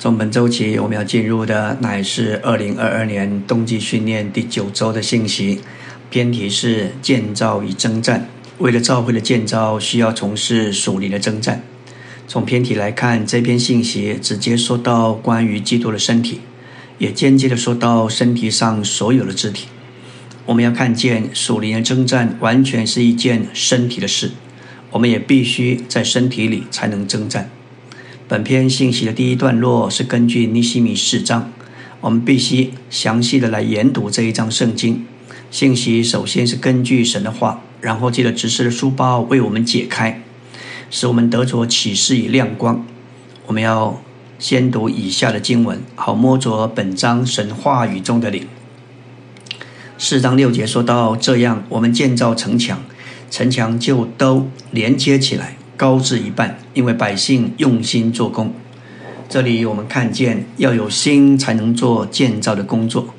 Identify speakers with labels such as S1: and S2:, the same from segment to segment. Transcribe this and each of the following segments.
S1: 从本周起，我们要进入的乃是二零二二年冬季训练第九周的信息。偏题是建造与征战。为了教会的建造，需要从事属灵的征战。从偏题来看，这篇信息直接说到关于基督的身体，也间接的说到身体上所有的肢体。我们要看见属灵的征战完全是一件身体的事，我们也必须在身体里才能征战。本篇信息的第一段落是根据尼西米四章，我们必须详细的来研读这一章圣经。信息首先是根据神的话，然后借着指示的书包为我们解开，使我们得着启示与亮光。我们要先读以下的经文，好摸着本章神话语中的灵。四章六节说到这样，我们建造城墙，城墙就都连接起来。高至一半，因为百姓用心做工。这里我们看见要有心才能做建造的工作。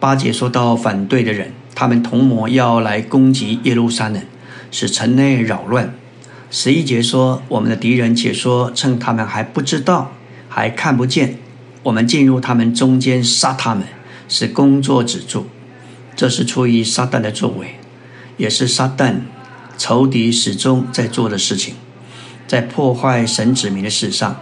S1: 八节说到反对的人，他们同谋要来攻击耶路撒冷，使城内扰乱。十一节说我们的敌人且说趁他们还不知道、还看不见，我们进入他们中间杀他们，使工作止住。这是出于撒旦的作为，也是撒旦仇敌始终在做的事情。在破坏神子民的事上，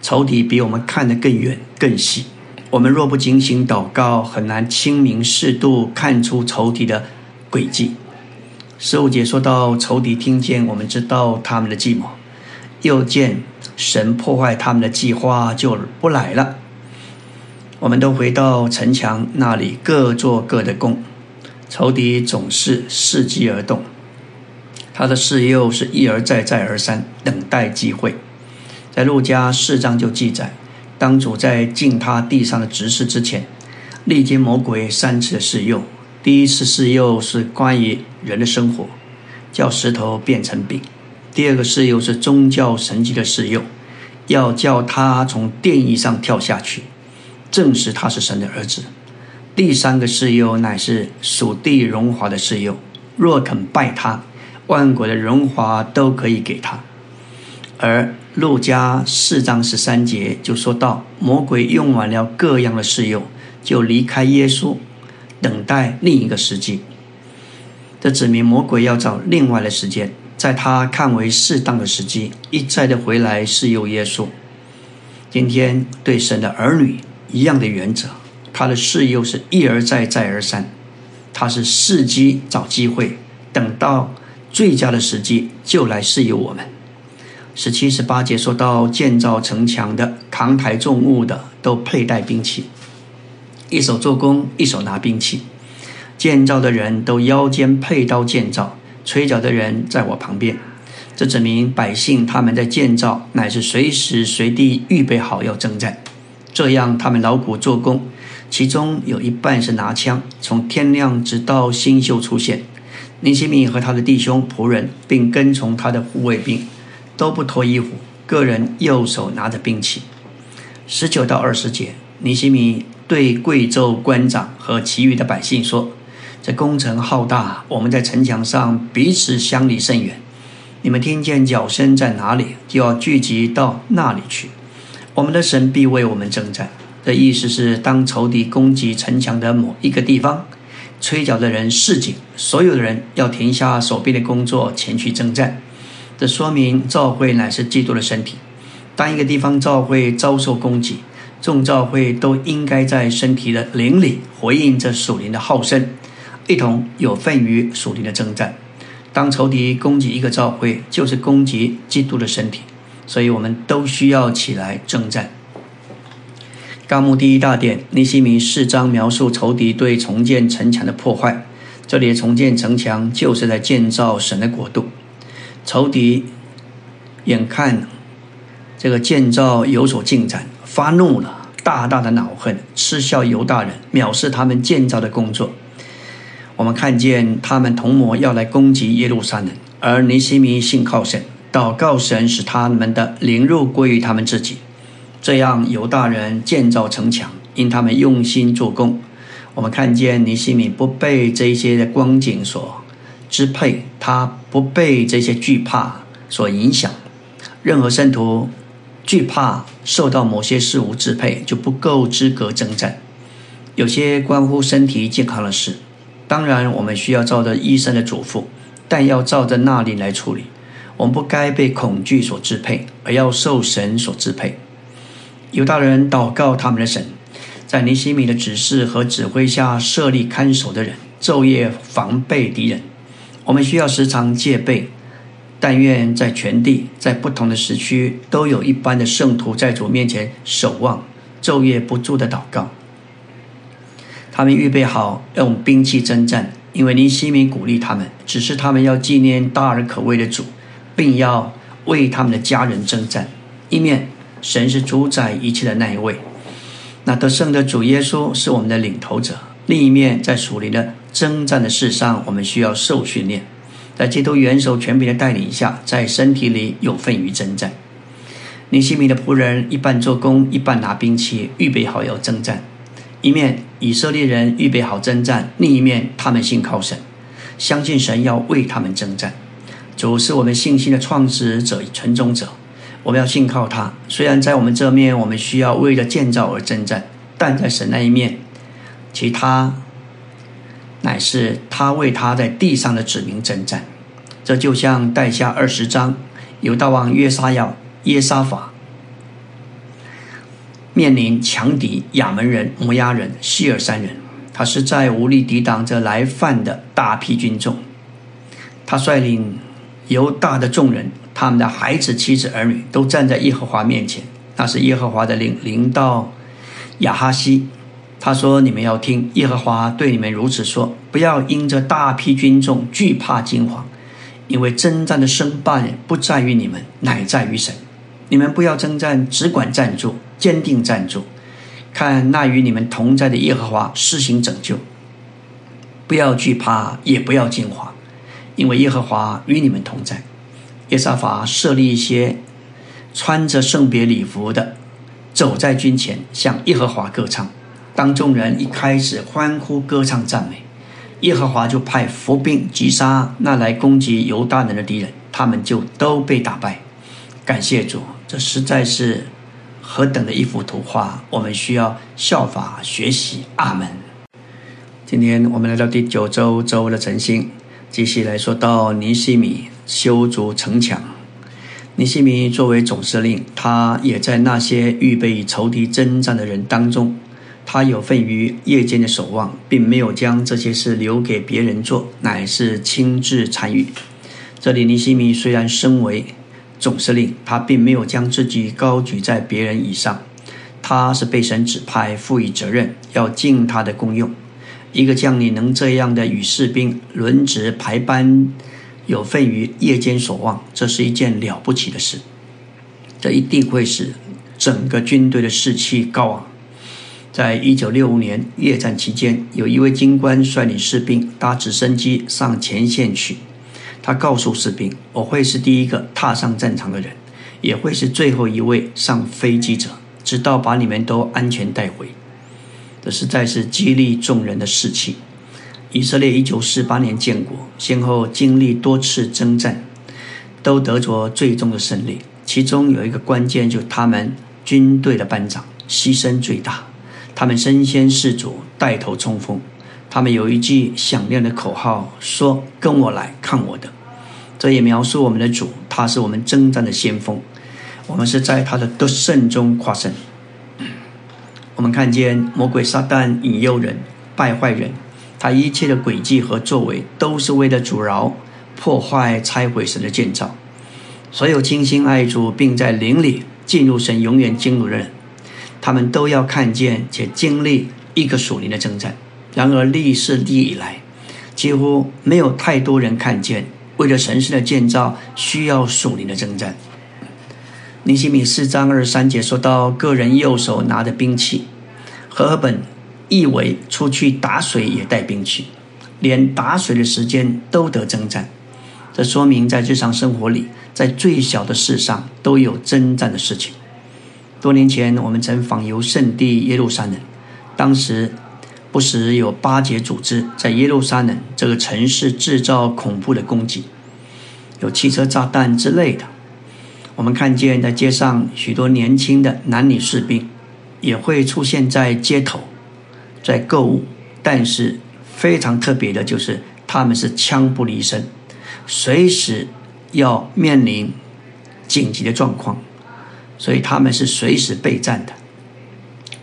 S1: 仇敌比我们看得更远、更细。我们若不警醒祷告，很难清明适度看出仇敌的诡计。十五节说到仇敌听见，我们知道他们的计谋，又见神破坏他们的计划，就不来了。我们都回到城墙那里，各做各的工。仇敌总是伺机而动。他的事又是一而再、再而三等待机会，在路加四章就记载，当主在进他地上的执事之前，历经魔鬼三次的试诱。第一次试诱是关于人的生活，叫石头变成饼；第二个试诱是宗教神迹的试诱，要叫他从殿椅上跳下去，证实他是神的儿子；第三个试诱乃是属地荣华的试诱，若肯拜他。万国的荣华都可以给他，而路加四章十三节就说到，魔鬼用完了各样的试诱，就离开耶稣，等待另一个时机。这指明魔鬼要找另外的时间，在他看为适当的时机，一再的回来试诱耶稣。今天对神的儿女一样的原则，他的试诱是一而再再而三，他是伺机找机会，等到。最佳的时机就来试诱我们。十七、十八节说到建造城墙的、扛抬重物的，都佩戴兵器，一手做工，一手拿兵器。建造的人都腰间佩刀建造，吹角的人在我旁边。这指明百姓他们在建造，乃是随时随地预备好要征战。这样他们劳苦做工，其中有一半是拿枪，从天亮直到星宿出现。尼西米和他的弟兄仆人，并跟从他的护卫兵，都不脱衣服，个人右手拿着兵器。十九到二十节，尼西米对贵州官长和其余的百姓说：“这工程浩大，我们在城墙上彼此相离甚远。你们听见脚声在哪里，就要聚集到那里去。我们的神必为我们征战。”的意思是，当仇敌攻击城墙的某一个地方。吹角的人示警，所有的人要停下手边的工作，前去征战。这说明教会乃是基督的身体。当一个地方教会遭受攻击，众教会都应该在身体的灵里回应这属灵的号声，一同有份于属灵的征战。当仇敌攻击一个教会，就是攻击基督的身体，所以我们都需要起来征战。纲目第一大点，尼西米四章描述仇敌对重建城墙的破坏。这里的重建城墙，就是在建造神的国度。仇敌眼看这个建造有所进展，发怒了，大大的恼恨，嗤笑犹大人，藐视他们建造的工作。我们看见他们同谋要来攻击耶路撒冷，而尼西米信靠神，祷告神，使他们的灵肉归于他们自己。这样，犹大人建造城墙，因他们用心做工。我们看见尼西米不被这些的光景所支配，他不被这些惧怕所影响。任何圣徒惧怕受到某些事物支配，就不够资格征战。有些关乎身体健康的事，当然我们需要照着医生的嘱咐，但要照着那里来处理。我们不该被恐惧所支配，而要受神所支配。犹大人祷告他们的神，在尼西米的指示和指挥下设立看守的人，昼夜防备敌人。我们需要时常戒备。但愿在全地，在不同的时区，都有一般的圣徒在主面前守望，昼夜不住的祷告。他们预备好用兵器征战，因为尼西米鼓励他们，只是他们要纪念大而可畏的主，并要为他们的家人征战。一面神是主宰一切的那一位，那得胜的主耶稣是我们的领头者；另一面在属灵的征战的事上，我们需要受训练。在基督元首权柄的带领下，在身体里有份于征战。尼西米的仆人一半做工，一半拿兵器，预备好要征战。一面以色列人预备好征战，另一面他们信靠神，相信神要为他们征战。主是我们信心的创始者与、存终者，我们要信靠他。虽然在我们这面，我们需要为了建造而征战，但在神那一面，其他。乃是他为他在地上的子民征战，这就像带下二十章，犹大王约沙亚耶沙法面临强敌亚门人、摩押人、希尔三人，他实在无力抵挡这来犯的大批军众。他率领犹大的众人，他们的孩子、妻子、儿女都站在耶和华面前。那是耶和华的领领到亚哈西。他说：“你们要听耶和华对你们如此说，不要因着大批军众惧怕惊惶，因为征战的胜败不在于你们，乃在于神。你们不要征战，只管站住，坚定站住，看那与你们同在的耶和华施行拯救。不要惧怕，也不要惊惶，因为耶和华与你们同在。”耶沙法设立一些穿着圣别礼服的，走在军前，向耶和华歌唱。当众人一开始欢呼歌唱赞美，耶和华就派伏兵击杀那来攻击犹大人的敌人，他们就都被打败。感谢主，这实在是何等的一幅图画！我们需要效法学习。阿门。今天我们来到第九周周的晨星，继续来说到尼西米修筑城墙。尼西米作为总司令，他也在那些预备与仇敌征战的人当中。他有份于夜间的守望，并没有将这些事留给别人做，乃是亲自参与。这里尼西米虽然身为总司令，他并没有将自己高举在别人以上，他是被神指派、赋予责任，要尽他的功用。一个将领能这样的与士兵轮值排班，有份于夜间守望，这是一件了不起的事。这一定会使整个军队的士气高昂。在一九六五年越战期间，有一位军官率领士兵搭直升机上前线去。他告诉士兵：“我会是第一个踏上战场的人，也会是最后一位上飞机者，直到把你们都安全带回。”这实在是激励众人的士气。以色列一九四八年建国，先后经历多次征战，都得着最终的胜利。其中有一个关键，就是他们军队的班长牺牲最大。他们身先士卒，带头冲锋。他们有一句响亮的口号，说：“跟我来看我的。”这也描述我们的主，他是我们征战的先锋。我们是在他的得胜中夸胜。我们看见魔鬼撒旦引诱人、败坏人，他一切的诡计和作为，都是为了阻挠、破坏、拆毁神的建造。所有倾心爱主，并在灵里进入神永远进入的人。他们都要看见且经历一个属灵的征战。然而历世历以来，几乎没有太多人看见，为了神圣的建造需要属灵的征战。尼西米四章二十三节说到，个人右手拿着兵器，和本意为出去打水也带兵器，连打水的时间都得征战。这说明在日常生活里，在最小的事上都有征战的事情。多年前，我们曾访游圣地耶路撒冷，当时不时有巴结组织在耶路撒冷这个城市制造恐怖的攻击，有汽车炸弹之类的。我们看见在街上许多年轻的男女士兵也会出现在街头，在购物，但是非常特别的就是他们是枪不离身，随时要面临紧急的状况，所以他们是随时备战的。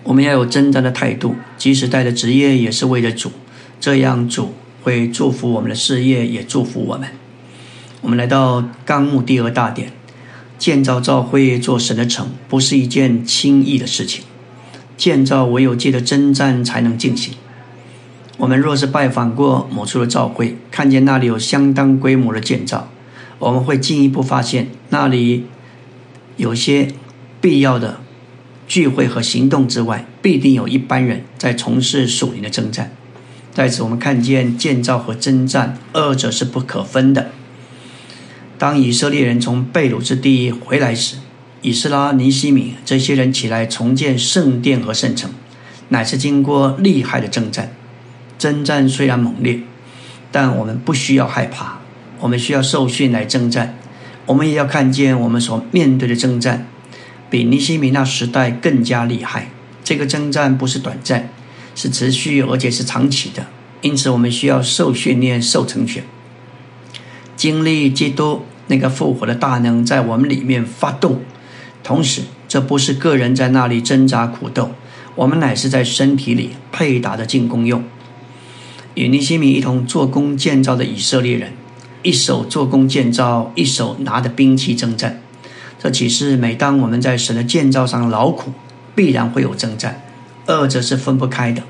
S1: 我们要有真正的态度，即使带着职业也是为了主，这样主会祝福我们的事业，也祝福我们。我们来到纲目第二大点，建造教会做神的城，不是一件轻易的事情。建造唯有借着征战才能进行。我们若是拜访过某处的教会，看见那里有相当规模的建造，我们会进一步发现那里有些必要的。聚会和行动之外，必定有一般人在从事属灵的征战。在此，我们看见建造和征战二者是不可分的。当以色列人从被掳之地回来时，以斯拉、尼西米这些人起来重建圣殿和圣城，乃是经过厉害的征战。征战虽然猛烈，但我们不需要害怕。我们需要受训来征战，我们也要看见我们所面对的征战。比尼西米那时代更加厉害。这个征战不是短暂，是持续而且是长期的。因此，我们需要受训练、受成全，经历基督那个复活的大能在我们里面发动。同时，这不是个人在那里挣扎苦斗，我们乃是在身体里配搭的进攻用。与尼西米一同做工建造的以色列人，一手做工建造，一手拿着兵器征战。这启示，每当我们在神的建造上劳苦，必然会有征战，二者是分不开的。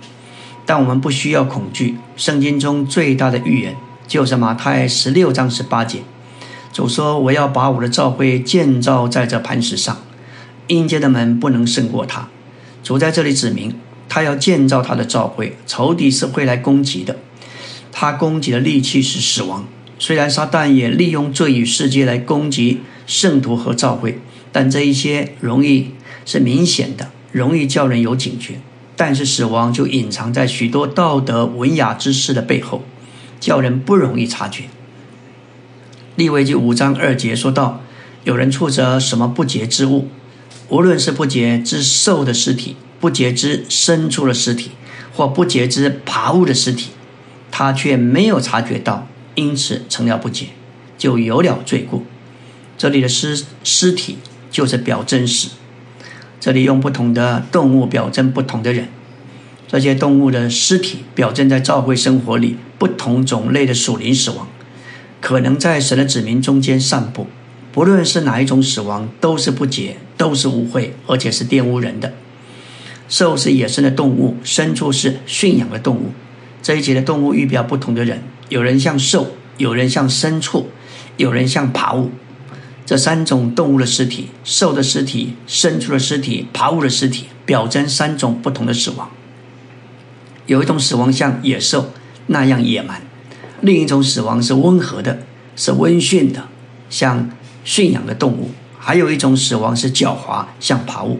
S1: 但我们不需要恐惧。圣经中最大的预言就是马太十六章十八节，主说：“我要把我的教会建造在这磐石上，阴间的门不能胜过他。”主在这里指明，他要建造他的教会，仇敌是会来攻击的。他攻击的利器是死亡。虽然撒旦也利用罪与世界来攻击。圣徒和教会，但这一些容易是明显的，容易叫人有警觉。但是死亡就隐藏在许多道德文雅之事的背后，叫人不容易察觉。利未记五章二节说到：有人触着什么不洁之物，无论是不洁之兽的尸体、不洁之牲畜的尸体，或不洁之爬物的尸体，他却没有察觉到，因此成了不洁，就有了罪过。这里的尸尸体就是表征死，这里用不同的动物表征不同的人，这些动物的尸体表征在教会生活里不同种类的属灵死亡，可能在神的子民中间散布。不论是哪一种死亡，都是不洁，都是污秽，而且是玷污人的。兽是野生的动物，牲畜是驯养的动物。这一节的动物预表不同的人，有人像兽，有人像牲畜，有人像爬物。这三种动物的尸体、兽的尸体、牲畜的尸体、爬物的尸体，表征三种不同的死亡。有一种死亡像野兽那样野蛮，另一种死亡是温和的，是温驯的，像驯养的动物；还有一种死亡是狡猾，像爬物。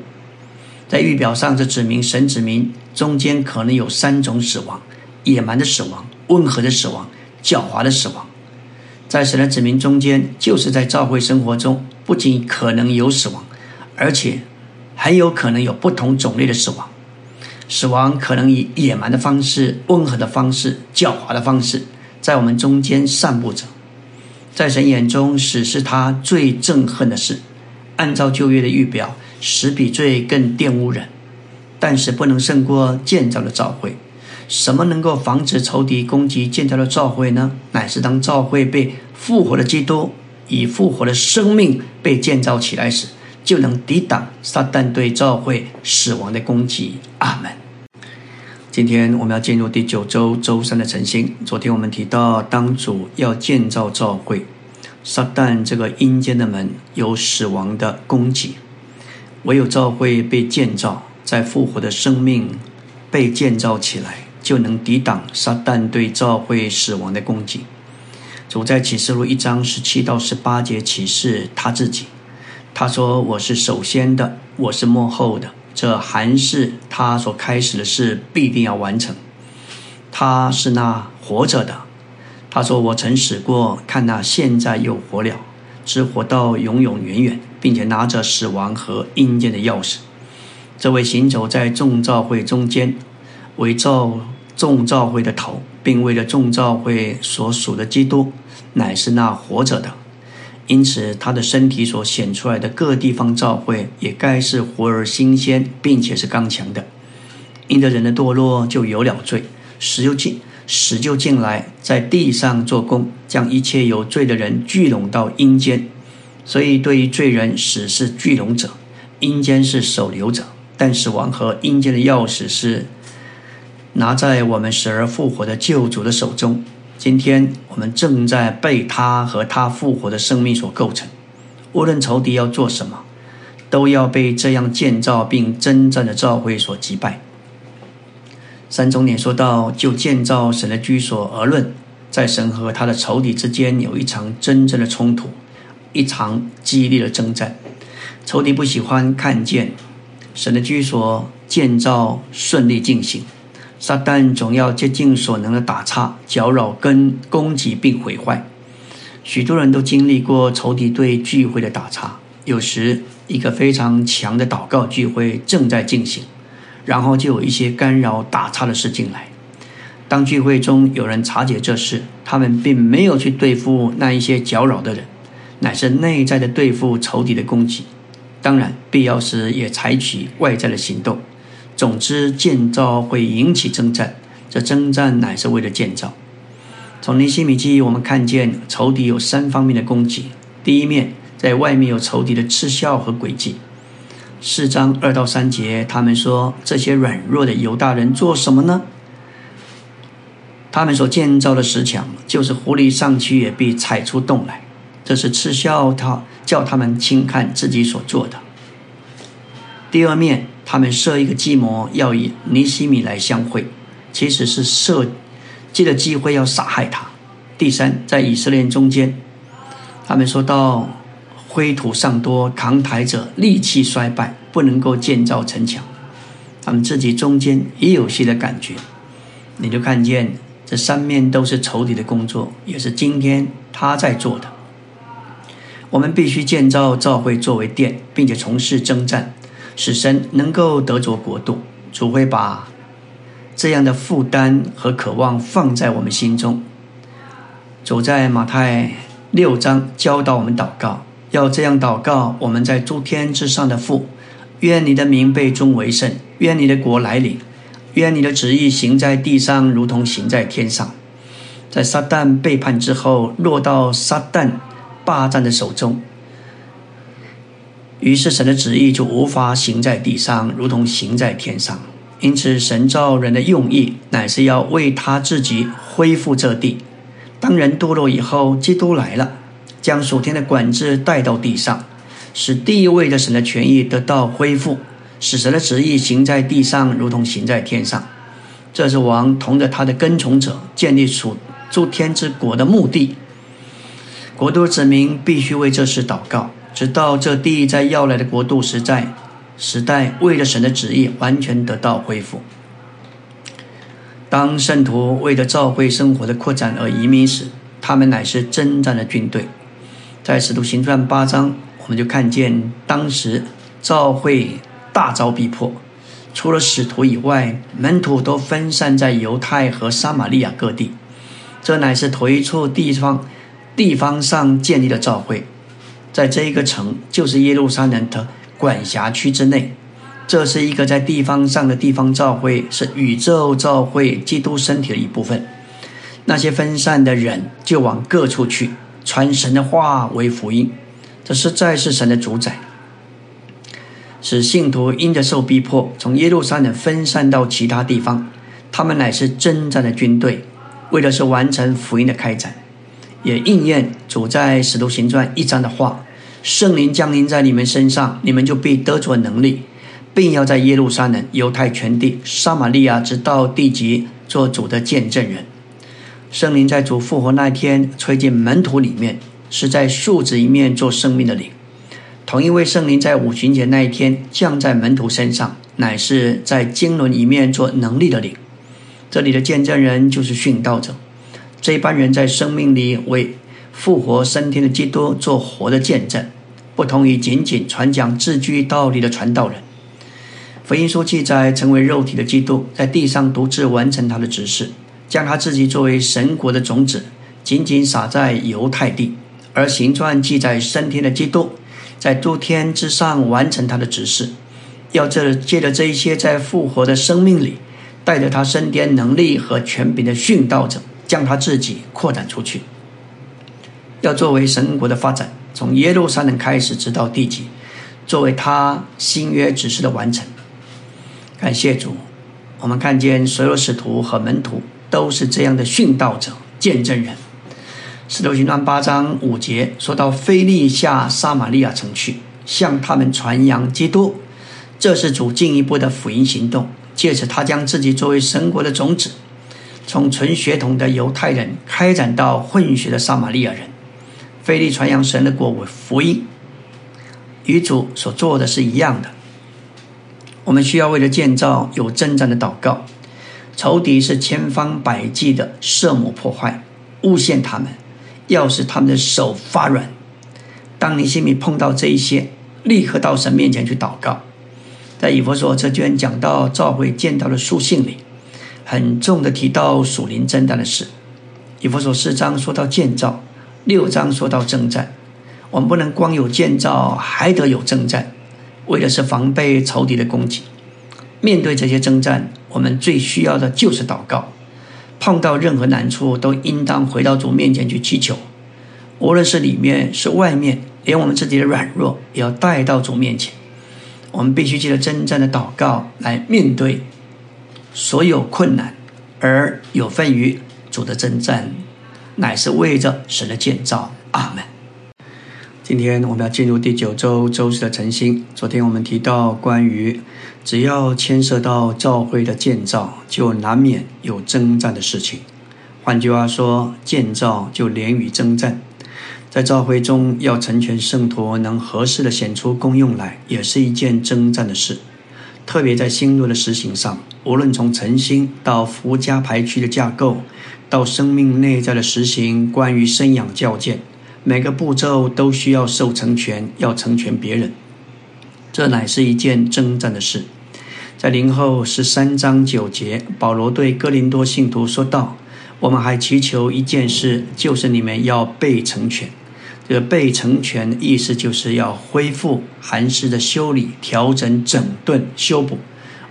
S1: 在预表上，这指明神指明中间可能有三种死亡：野蛮的死亡、温和的死亡、狡猾的死亡。在神的指明中间，就是在教会生活中，不仅可能有死亡，而且很有可能有不同种类的死亡。死亡可能以野蛮的方式、温和的方式、狡猾的方式，在我们中间散布着。在神眼中，死是他最憎恨的事。按照旧约的预表，死比罪更玷污人，但是不能胜过建造的召会。什么能够防止仇敌攻击建造的召会呢？乃是当召会被复活的基督以复活的生命被建造起来时，就能抵挡撒旦对召会死亡的攻击。阿门。今天我们要进入第九周周三的晨星。昨天我们提到，当主要建造教会，撒旦这个阴间的门有死亡的攻击，唯有教会被建造，在复活的生命被建造起来。就能抵挡撒旦对教会死亡的攻击。主在启示录一章十七到十八节启示他自己，他说：“我是首先的，我是幕后的。”这还是他所开始的事必定要完成。他是那活着的。他说：“我曾死过，看那现在又活了，只活到永永远远。并且拿着死亡和阴间的钥匙。这位行走在众召会中间，为造众召会的头，并为了众召会所属的基督，乃是那活着的。因此，他的身体所显出来的各地方召会，也该是活而新鲜，并且是刚强的。因着人的堕落，就有了罪，死就进，死就进来，在地上做工，将一切有罪的人聚拢到阴间。所以，对于罪人，死是聚拢者，阴间是守留者。但死亡和阴间的钥匙是拿在我们死而复活的救主的手中。今天我们正在被他和他复活的生命所构成。无论仇敌要做什么，都要被这样建造并征战的召会所击败。三中年说到，就建造神的居所而论，在神和他的仇敌之间有一场真正的冲突，一场激烈的征战。仇敌不喜欢看见。神的居所建造顺利进行，撒旦总要竭尽所能的打岔、搅扰、跟攻击并毁坏。许多人都经历过仇敌对聚会的打岔。有时，一个非常强的祷告聚会正在进行，然后就有一些干扰、打岔的事进来。当聚会中有人察觉这事，他们并没有去对付那一些搅扰的人，乃是内在的对付仇敌的攻击。当然，必要时也采取外在的行动。总之，建造会引起征战，这征战乃是为了建造。从尼西米记，我们看见仇敌有三方面的攻击。第一面，在外面有仇敌的嗤笑和诡计。四章二到三节，他们说这些软弱的犹大人做什么呢？他们所建造的石墙，就是狐狸上去也必踩出洞来。这是嗤笑他。叫他们轻看自己所做的。第二面，他们设一个计谋，要以尼西米来相会，其实是设借着机会要杀害他。第三，在以色列中间，他们说到灰土上多，扛抬者力气衰败，不能够建造城墙。他们自己中间也有些的感觉，你就看见这三面都是仇敌的工作，也是今天他在做的。我们必须建造教会作为殿，并且从事征战，使神能够得着国度。主会把这样的负担和渴望放在我们心中。主在马太六章教导我们祷告，要这样祷告：我们在诸天之上的父，愿你的名被尊为圣，愿你的国来临，愿你的旨意行在地上，如同行在天上。在撒旦背叛之后，落到撒旦。霸占的手中，于是神的旨意就无法行在地上，如同行在天上。因此，神造人的用意乃是要为他自己恢复这地。当人堕落以后，基督来了，将属天的管制带到地上，使地位的神的权益得到恢复，使神的旨意行在地上，如同行在天上。这是王同着他的跟从者建立属诸天之国的目的。国度子民必须为这事祷告，直到这地在要来的国度时在时代，为了神的旨意完全得到恢复。当圣徒为了教会生活的扩展而移民时，他们乃是征战的军队。在使徒行传八章，我们就看见当时教会大遭逼迫，除了使徒以外，门徒都分散在犹太和撒玛利亚各地。这乃是头一处地方。地方上建立的教会，在这一个城就是耶路撒冷的管辖区之内。这是一个在地方上的地方教会，是宇宙教会基督身体的一部分。那些分散的人就往各处去传神的话为福音，这实在是神的主宰，使信徒因着受逼迫，从耶路撒冷分散到其他地方。他们乃是征战的军队，为的是完成福音的开展。也应验主在使徒行传一章的话：“圣灵降临在你们身上，你们就必得着能力，并要在耶路撒冷、犹太全地、撒玛利亚直到地极做主的见证人。”圣灵在主复活那天吹进门徒里面，是在树子一面做生命的灵；同一位圣灵在五旬节那一天降在门徒身上，乃是在经纶一面做能力的灵。这里的见证人就是殉道者。这一班人在生命里为复活升天的基督做活的见证。不同于仅仅传讲字句道理的传道人。福音书记载，成为肉体的基督在地上独自完成他的指示，将他自己作为神国的种子，仅仅撒在犹太地；而行传记载升天的基督，在诸天之上完成他的指示，要这借着这一些在复活的生命里，带着他升天能力和权柄的殉道者，将他自己扩展出去，要作为神国的发展，从耶路撒冷开始，直到地极，作为他新约指示的完成。感谢主，我们看见所有使徒和门徒都是这样的殉道者、见证人。使徒行传八章五节说到：“菲利下撒玛利亚城去，向他们传扬基督。”这是主进一步的福音行动，借此他将自己作为神国的种子，从纯血统的犹太人开展到混血的撒玛利亚人。菲利传扬神的国为福音，与主所做的是一样的。我们需要为了建造有征战的祷告，仇敌是千方百计的设谋破坏、诬陷他们，要使他们的手发软。当你心里碰到这一些，立刻到神面前去祷告。在以弗所这卷讲到召会见到的书信里，很重的提到属灵征战的事。以弗所四章说到建造，六章说到征战。我们不能光有建造，还得有征战。为的是防备仇敌的攻击。面对这些征战，我们最需要的就是祷告。碰到任何难处，都应当回到主面前去祈求。无论是里面是外面，连我们自己的软弱，也要带到主面前。我们必须借着征战的祷告来面对所有困难，而有份于主的征战，乃是为着神的建造。阿门。今天我们要进入第九周周四的晨星。昨天我们提到，关于只要牵涉到教会的建造，就难免有征战的事情。换句话说，建造就连于征战。在教会中，要成全圣徒，能合适的显出功用来，也是一件征战的事。特别在新路的实行上，无论从晨星到福家排区的架构，到生命内在的实行，关于生养教建。每个步骤都需要受成全，要成全别人，这乃是一件征战的事。在林后十三章九节，保罗对哥林多信徒说道：“我们还祈求一件事，就是你们要被成全。这个被成全意思，就是要恢复寒湿的修理、调整、整顿、修补，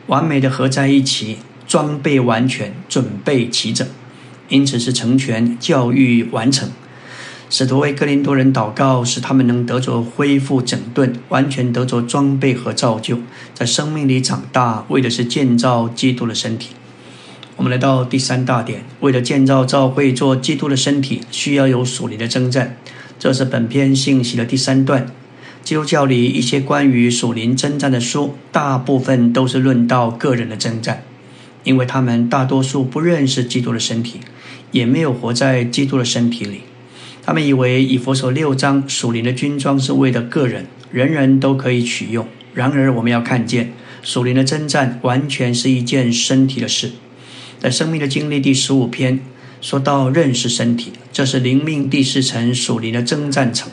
S1: 完美的合在一起，装备完全，准备齐整。因此是成全教育完成。”使徒为哥林多人祷告，使他们能得着恢复整顿，完全得着装备和造就，在生命里长大，为的是建造基督的身体。我们来到第三大点，为了建造教会做基督的身体，需要有属灵的征战。这是本篇信息的第三段。基督教里一些关于属灵征战的书，大部分都是论到个人的征战，因为他们大多数不认识基督的身体，也没有活在基督的身体里。他们以为以佛所六章属灵的军装是为了个人，人人都可以取用。然而，我们要看见属灵的征战完全是一件身体的事。在生命的经历第十五篇说到认识身体，这是灵命第四层属灵的征战层。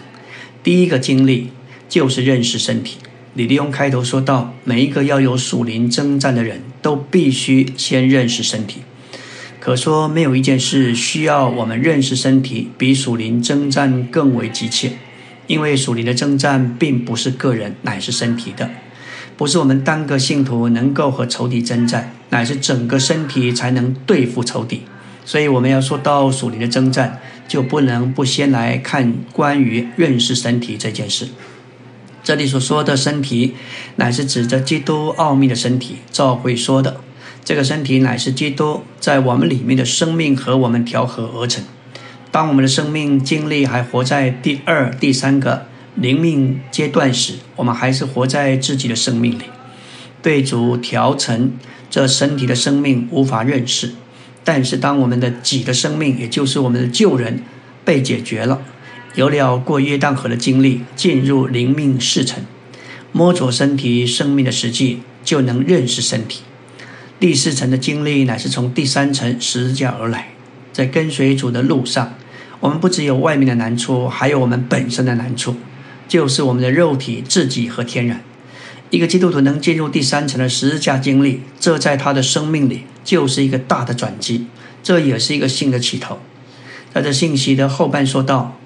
S1: 第一个经历就是认识身体。李利用开头说到，每一个要有属灵征战的人都必须先认识身体。可说，没有一件事需要我们认识身体，比属灵征战更为急切。因为属灵的征战并不是个人，乃是身体的，不是我们单个信徒能够和仇敌征战，乃是整个身体才能对付仇敌。所以，我们要说到属灵的征战，就不能不先来看关于认识身体这件事。这里所说的身体，乃是指着基督奥秘的身体，照会说的。这个身体乃是基督在我们里面的生命和我们调和而成。当我们的生命经历还活在第二、第三个灵命阶段时，我们还是活在自己的生命里，对主调成这身体的生命无法认识。但是，当我们的己的生命，也就是我们的旧人被解决了，有了过约旦河的经历，进入灵命世层，摸着身体生命的实际，就能认识身体。第四层的经历乃是从第三层十字架而来，在跟随主的路上，我们不只有外面的难处，还有我们本身的难处。就是我们的肉体、自己和天然。一个基督徒能进入第三层的十字架经历，这在他的生命里就是一个大的转机，这也是一个新的起头。在这信息的后半说道：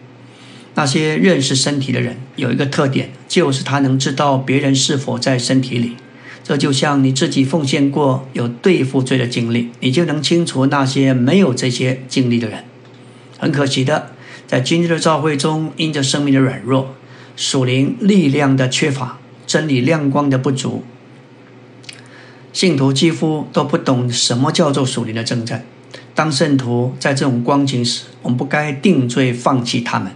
S1: 那些认识身体的人有一个特点，就是他能知道别人是否在身体里。这就像你自己奉献过有对付罪的经历，你就能清楚那些没有这些经历的人。很可惜的，在今日的教会中，因着生命的软弱、属灵力量的缺乏、真理亮光的不足，信徒几乎都不懂什么叫做属灵的征战。当圣徒在这种光景时，我们不该定罪放弃他们。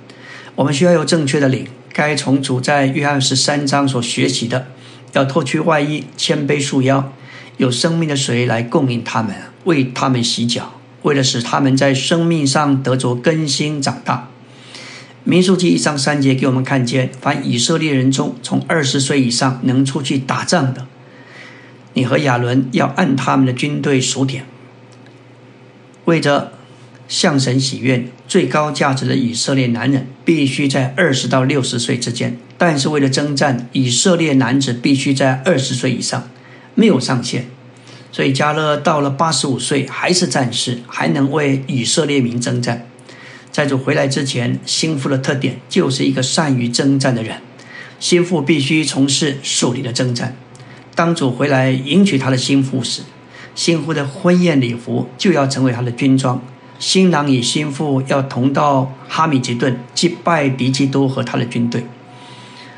S1: 我们需要有正确的灵，该从主在约翰十三章所学习的。要脱去外衣，谦卑束腰，有生命的水来供应他们，为他们洗脚，为了使他们在生命上得着更新长大。民数记一章三节给我们看见，凡以色列人中从二十岁以上能出去打仗的，你和亚伦要按他们的军队数点，为着向神喜悦，最高价值的以色列男人必须在二十到六十岁之间。但是为了征战，以色列男子必须在二十岁以上，没有上限。所以加勒到了八十五岁还是战士，还能为以色列民征战。在主回来之前，心腹的特点就是一个善于征战的人。心腹必须从事属灵的征战。当主回来迎娶他的心腹时，心腹的婚宴礼服就要成为他的军装。新郎与新妇要同到哈米吉顿击败敌基督和他的军队。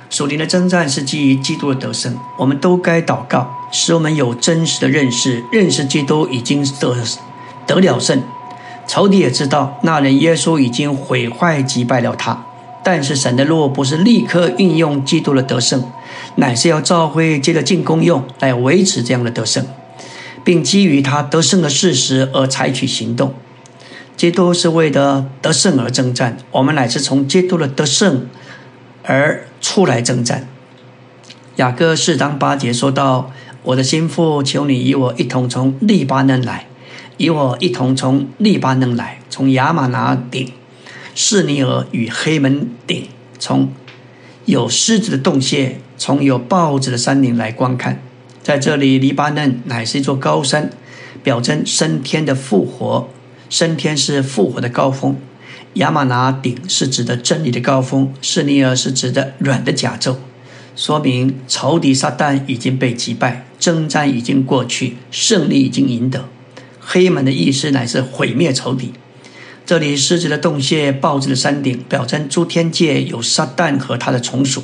S1: 属灵的征战是基于基督的得胜，我们都该祷告，使我们有真实的认识，认识基督已经得得了胜。仇敌也知道那人耶稣已经毁坏击败了他，但是神的路不是立刻运用基督的得胜，乃是要召会接着进攻用来维持这样的得胜，并基于他得胜的事实而采取行动。基督是为了得胜而征战，我们乃是从基督的得胜。而出来征战。雅各四章八节说到：“我的心腹，求你与我一同从利巴嫩来，与我一同从利巴嫩来，从亚玛拿顶、士尼尔与黑门顶，从有狮子的洞穴，从有豹子的山林来观看。在这里，黎巴嫩乃是一座高山，表征升天的复活。升天是复活的高峰。”亚玛拿顶是指的真理的高峰，士尼尔是指的软的甲胄，说明仇敌撒旦已经被击败，征战已经过去，胜利已经赢得。黑门的意思乃是毁灭仇敌。这里狮子的洞穴、豹子的山顶，表征诸天界有撒旦和他的从属。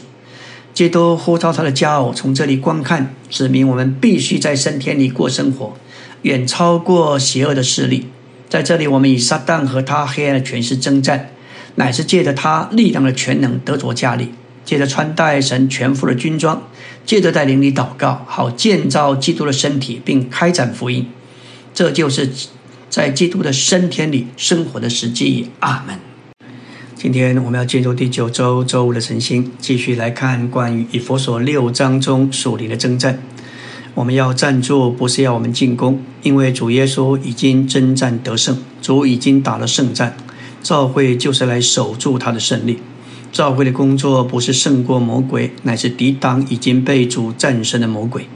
S1: 基督呼召他的家偶从这里观看，指明我们必须在升天里过生活，远超过邪恶的势力。在这里，我们以撒旦和他黑暗的权势征战，乃是借着他力量的全能得着加力，借着穿戴神全副的军装，借着在灵里祷告，好建造基督的身体，并开展福音。这就是在基督的升天里生活的实际。阿门。今天我们要进入第九周周五的晨星，继续来看关于以佛所六章中属灵的征战。我们要站住，不是要我们进攻，因为主耶稣已经征战得胜，主已经打了胜战。教会就是来守住他的胜利。教会的工作不是胜过魔鬼，乃是抵挡已经被主战胜的魔鬼。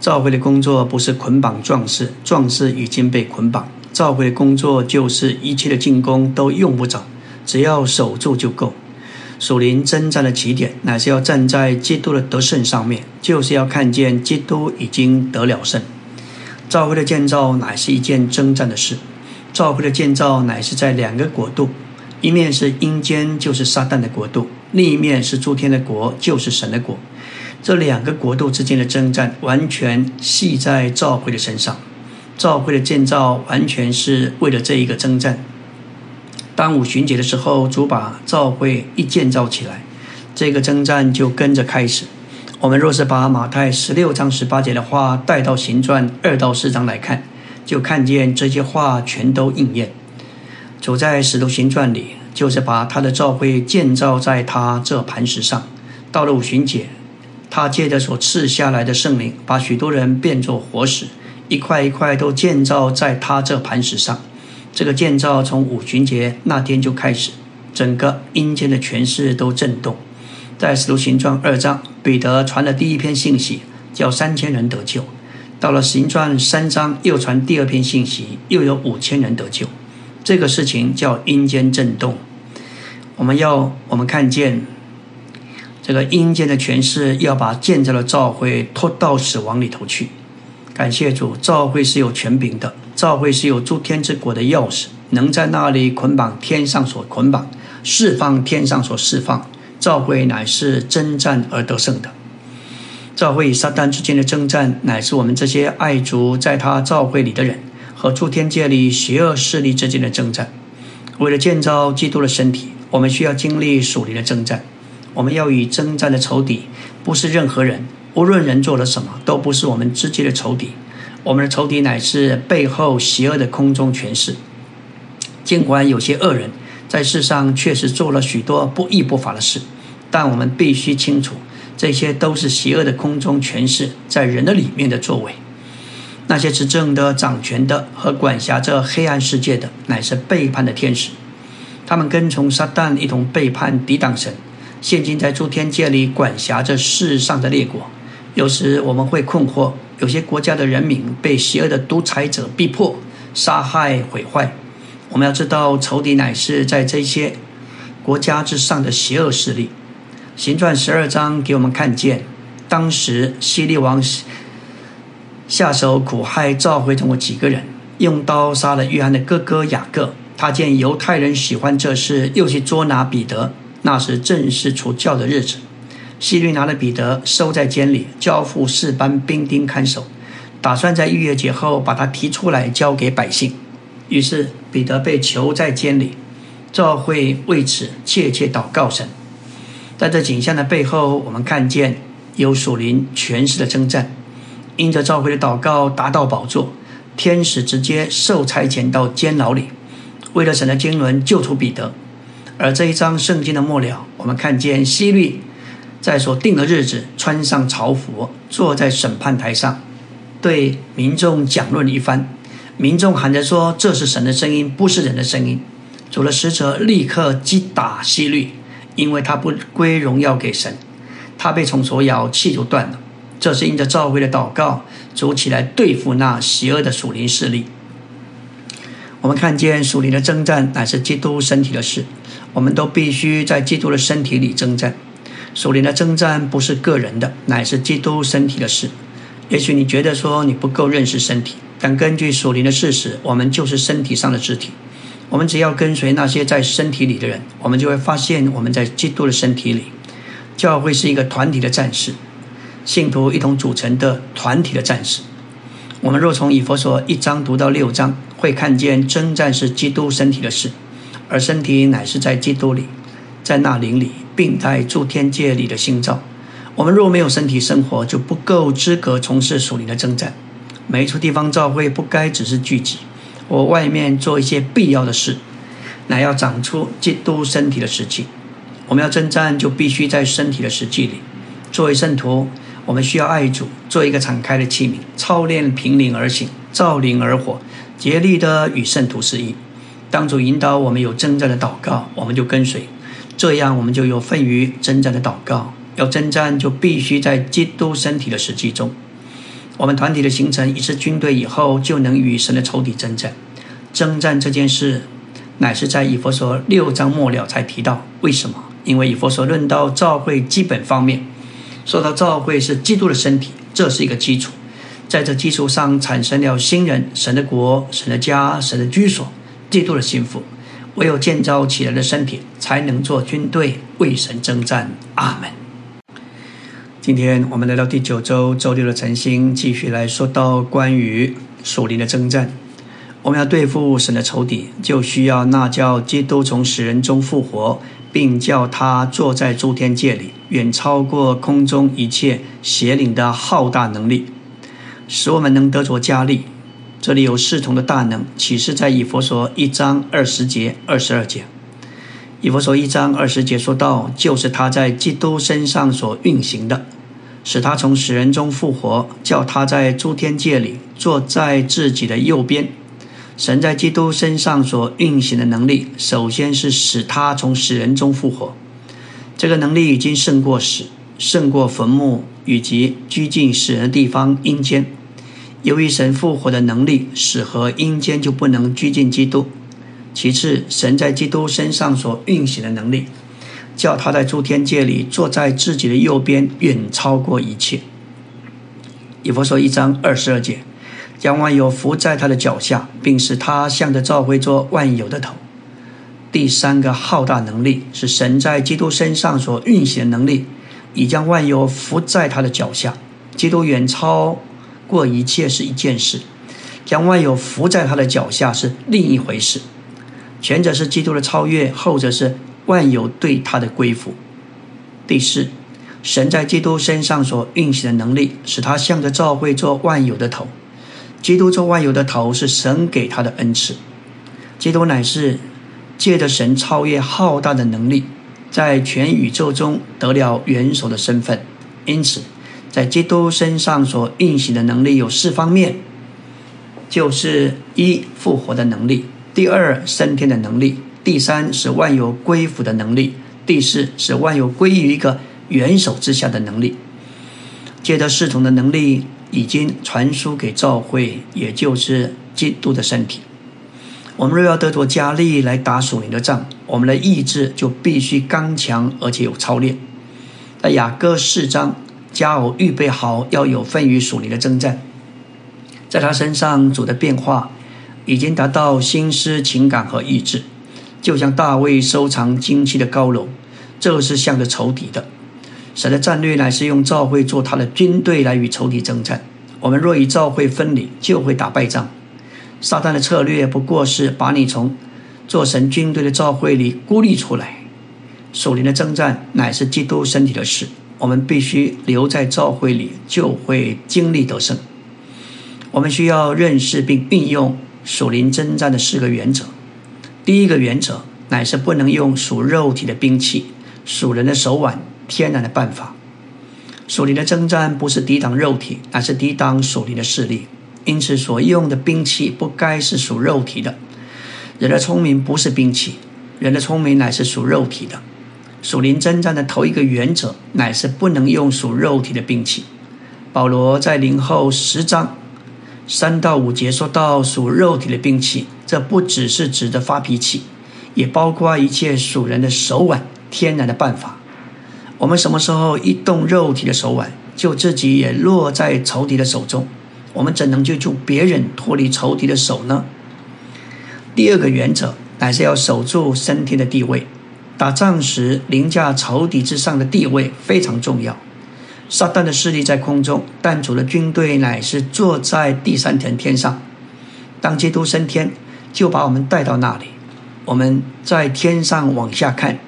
S1: 教会的工作不是捆绑壮士，壮士已经被捆绑。教会的工作就是一切的进攻都用不着，只要守住就够。属灵征战的起点，乃是要站在基督的得胜上面，就是要看见基督已经得了胜。教会的建造乃是一件征战的事。教会的建造乃是在两个国度，一面是阴间，就是撒旦的国度；另一面是诸天的国，就是神的国。这两个国度之间的征战，完全系在教会的身上。教会的建造完全是为了这一个征战。当五旬节的时候，主把教会一建造起来，这个征战就跟着开始。我们若是把马太十六章十八节的话带到行传二到四章来看，就看见这些话全都应验。走在使徒行传里，就是把他的教会建造在他这磐石上。到了五旬节，他借着所赐下来的圣灵，把许多人变作活石，一块一块都建造在他这磐石上。这个建造从五旬节那天就开始，整个阴间的权势都震动。在使徒行传二章，彼得传了第一篇信息，叫三千人得救；到了行传三章，又传第二篇信息，又有五千人得救。这个事情叫阴间震动。我们要我们看见这个阴间的权势要把建造的教会拖到死亡里头去。感谢主，教会是有权柄的，教会是有诸天之国的钥匙，能在那里捆绑天上所捆绑，释放天上所释放。教会乃是征战而得胜的。教会与撒旦之间的征战，乃是我们这些爱主在他教会里的人和诸天界里邪恶势力之间的征战。为了建造基督的身体。我们需要经历属灵的征战，我们要与征战的仇敌不是任何人，无论人做了什么，都不是我们直接的仇敌。我们的仇敌乃是背后邪恶的空中权势。尽管有些恶人在世上确实做了许多不义不法的事，但我们必须清楚，这些都是邪恶的空中权势在人的里面的作为。那些执政的、掌权的和管辖着黑暗世界的，乃是背叛的天使。他们跟从撒旦，一同背叛、抵挡神，现今在诸天界里管辖着世上的列国。有时我们会困惑：有些国家的人民被邪恶的独裁者逼迫、杀害、毁坏。我们要知道，仇敌乃是在这些国家之上的邪恶势力。行传十二章给我们看见，当时希利王下手苦害召回中国几个人，用刀杀了约翰的哥哥雅各。他见犹太人喜欢这事，又去捉拿彼得。那时正是除教的日子。希律拿了彼得收在监里，交付四班兵丁看守，打算在逾越节后把他提出来交给百姓。于是彼得被囚在监里，教会为此切切祷告神。在这景象的背后，我们看见有属灵权势的征战。因着教会的祷告达到宝座，天使直接受差遣到监牢里。为了神的经纶救出彼得，而这一章圣经的末了，我们看见希律在所定的日子穿上朝服，坐在审判台上，对民众讲论一番。民众喊着说：“这是神的声音，不是人的声音。”主的使者立刻击打希律，因为他不归荣耀给神，他被虫所咬，气就断了。这是因着召会的祷告，主起来对付那邪恶的属灵势力。我们看见属灵的征战乃是基督身体的事，我们都必须在基督的身体里征战。属灵的征战不是个人的，乃是基督身体的事。也许你觉得说你不够认识身体，但根据属灵的事实，我们就是身体上的肢体。我们只要跟随那些在身体里的人，我们就会发现我们在基督的身体里。教会是一个团体的战士，信徒一同组成的团体的战士。我们若从以佛所一章读到六章。会看见征战是基督身体的事，而身体乃是在基督里，在那灵里，并在诸天界里的心照。我们若没有身体生活，就不够资格从事属灵的征战。每一处地方教会不该只是聚集，或外面做一些必要的事，乃要长出基督身体的实际。我们要征战，就必须在身体的实际里。作为圣徒，我们需要爱主，做一个敞开的器皿，操练平灵而行，照灵而活。竭力的与圣徒示意，当主引导我们有征战的祷告，我们就跟随，这样我们就有份于征战的祷告。要征战，就必须在基督身体的实际中。我们团体的形成一支军队以后，就能与神的仇敌征战。征战这件事，乃是在以佛所六章末了才提到。为什么？因为以佛所论到教会基本方面，说到教会是基督的身体，这是一个基础。在这基础上产生了新人、神的国、神的家、神的居所、基督的幸福。唯有建造起来的身体，才能做军队为神征战。阿门。今天我们来到第九周周六的晨星，继续来说到关于属灵的征战。我们要对付神的仇敌，就需要那叫基督从死人中复活，并叫他坐在诸天界里，远超过空中一切邪灵的浩大能力。使我们能得着加力。这里有侍从的大能，启示在以佛所一章二十节、二十二节。以佛所一章二十节说到，就是他在基督身上所运行的，使他从死人中复活，叫他在诸天界里坐在自己的右边。神在基督身上所运行的能力，首先是使他从死人中复活。这个能力已经胜过死，胜过坟墓以及居近死人的地方阴间。由于神复活的能力，使和阴间就不能拘禁基督。其次，神在基督身上所运行的能力，叫他在诸天界里坐在自己的右边，远超过一切。以佛说一章二十二节，将万有伏在他的脚下，并使他向着召会做万有的头。第三个浩大能力是神在基督身上所运行的能力，已将万有伏在他的脚下。基督远超。过一切是一件事，将万有伏在他的脚下是另一回事。前者是基督的超越，后者是万有对他的归服。第四，神在基督身上所运行的能力，使他向着教会做万有的头。基督做万有的头是神给他的恩赐。基督乃是借着神超越浩大的能力，在全宇宙中得了元首的身份，因此。在基督身上所运行的能力有四方面，就是一复活的能力，第二升天的能力，第三使万有归服的能力，第四使万有归于一个元首之下的能力。借着侍从的能力已经传输给教会，也就是基督的身体。我们若要得着加力来打属灵的仗，我们的意志就必须刚强而且有操练。在雅各四章。加偶预备好，要有份于属灵的征战。在他身上，主的变化已经达到心思、情感和意志，就像大卫收藏精器的高楼，这是向着仇敌的。神的战略乃是用教会做他的军队来与仇敌征战。我们若与教会分离，就会打败仗。撒旦的策略不过是把你从做神军队的教会里孤立出来。属灵的征战乃是基督身体的事。我们必须留在教会里，就会经历得胜。我们需要认识并运用属灵征战的四个原则。第一个原则乃是不能用属肉体的兵器、属人的手腕、天然的办法。属灵的征战不是抵挡肉体，而是抵挡属灵的势力。因此，所用的兵器不该是属肉体的。人的聪明不是兵器，人的聪明乃是属肉体的。属灵征战的头一个原则，乃是不能用属肉体的兵器。保罗在灵后十章三到五节说到属肉体的兵器，这不只是指的发脾气，也包括一切属人的手腕、天然的办法。我们什么时候一动肉体的手腕，就自己也落在仇敌的手中？我们怎能救助别人脱离仇敌的手呢？第二个原则，乃是要守住身体的地位。打仗时凌驾仇敌之上的地位非常重要。撒旦的势力在空中，但主的军队乃是坐在第三层天上。当基督升天，就把我们带到那里。我们在天上往下看，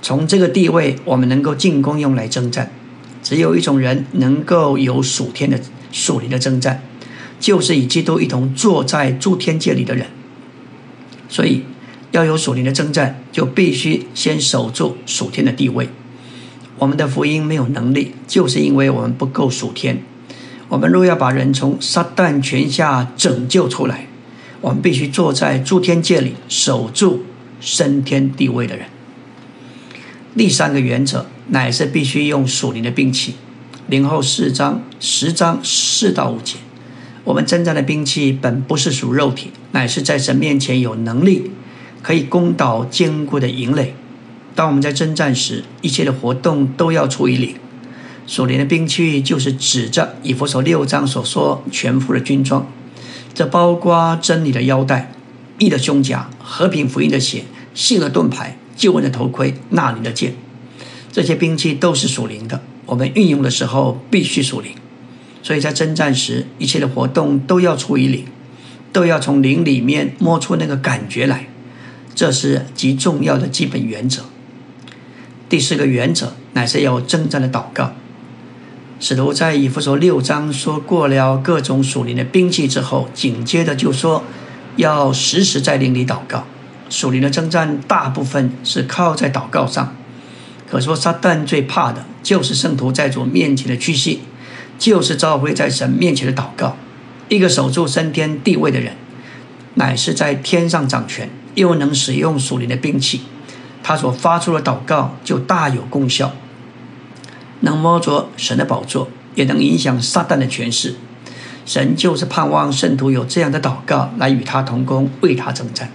S1: 从这个地位，我们能够进攻用来征战。只有一种人能够有属天的属灵的征战，就是与基督一同坐在诸天界里的人。所以。要有属灵的征战，就必须先守住属天的地位。我们的福音没有能力，就是因为我们不够属天。我们若要把人从撒旦权下拯救出来，我们必须坐在诸天界里守住升天地位的人。第三个原则乃是必须用属灵的兵器。零后四章十章四到五节，我们征战的兵器本不是属肉体，乃是在神面前有能力。可以攻倒坚固的营垒。当我们在征战时，一切的活动都要出于灵。所连的兵器就是指着以弗所六章所说全副的军装，这包括真理的腰带、义的胸甲、和平福音的血、信的盾牌、救恩的头盔、那里的剑。这些兵器都是属灵的，我们运用的时候必须属灵。所以在征战时，一切的活动都要出于灵，都要从灵里面摸出那个感觉来。这是极重要的基本原则。第四个原则乃是要征战的祷告。使徒在以弗所六章说过了各种属灵的兵器之后，紧接着就说要时时在灵里祷告。属灵的征战大部分是靠在祷告上。可说撒旦最怕的就是圣徒在主面前的屈膝，就是召回在神面前的祷告。一个守住升天地位的人，乃是在天上掌权。又能使用属灵的兵器，他所发出的祷告就大有功效，能摸着神的宝座，也能影响撒旦的权势。神就是盼望圣徒有这样的祷告来与他同工，为他征战。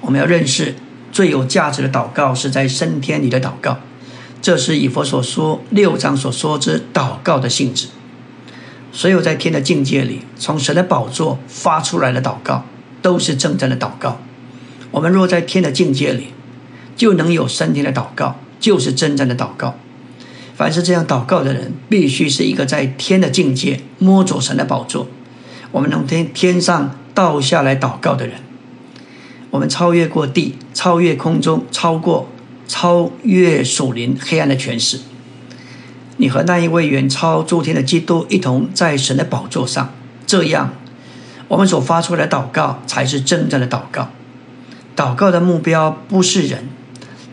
S1: 我们要认识最有价值的祷告是在升天里的祷告，这是以佛所说六章所说之祷告的性质。所有在天的境界里，从神的宝座发出来的祷告，都是真正的祷告。我们若在天的境界里，就能有升天的祷告，就是真正的祷告。凡是这样祷告的人，必须是一个在天的境界摸着神的宝座，我们能天天上倒下来祷告的人。我们超越过地，超越空中，超过超越属灵黑暗的权势。你和那一位远超诸天的基督一同在神的宝座上，这样，我们所发出来的祷告才是真正的祷告。祷告的目标不是人，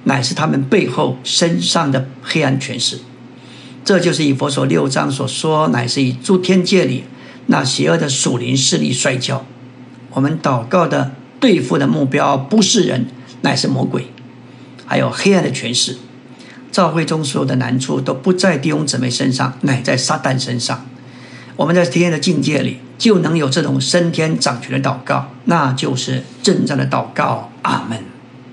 S1: 乃是他们背后身上的黑暗权势。这就是以佛所六章所说，乃是以诸天界里那邪恶的属灵势力摔跤。我们祷告的对付的目标不是人，乃是魔鬼，还有黑暗的权势。教会中所有的难处都不在弟兄姊妹身上，乃在撒旦身上。我们在天的境界里，就能有这种升天掌权的祷告，那就是真正的祷告。阿门。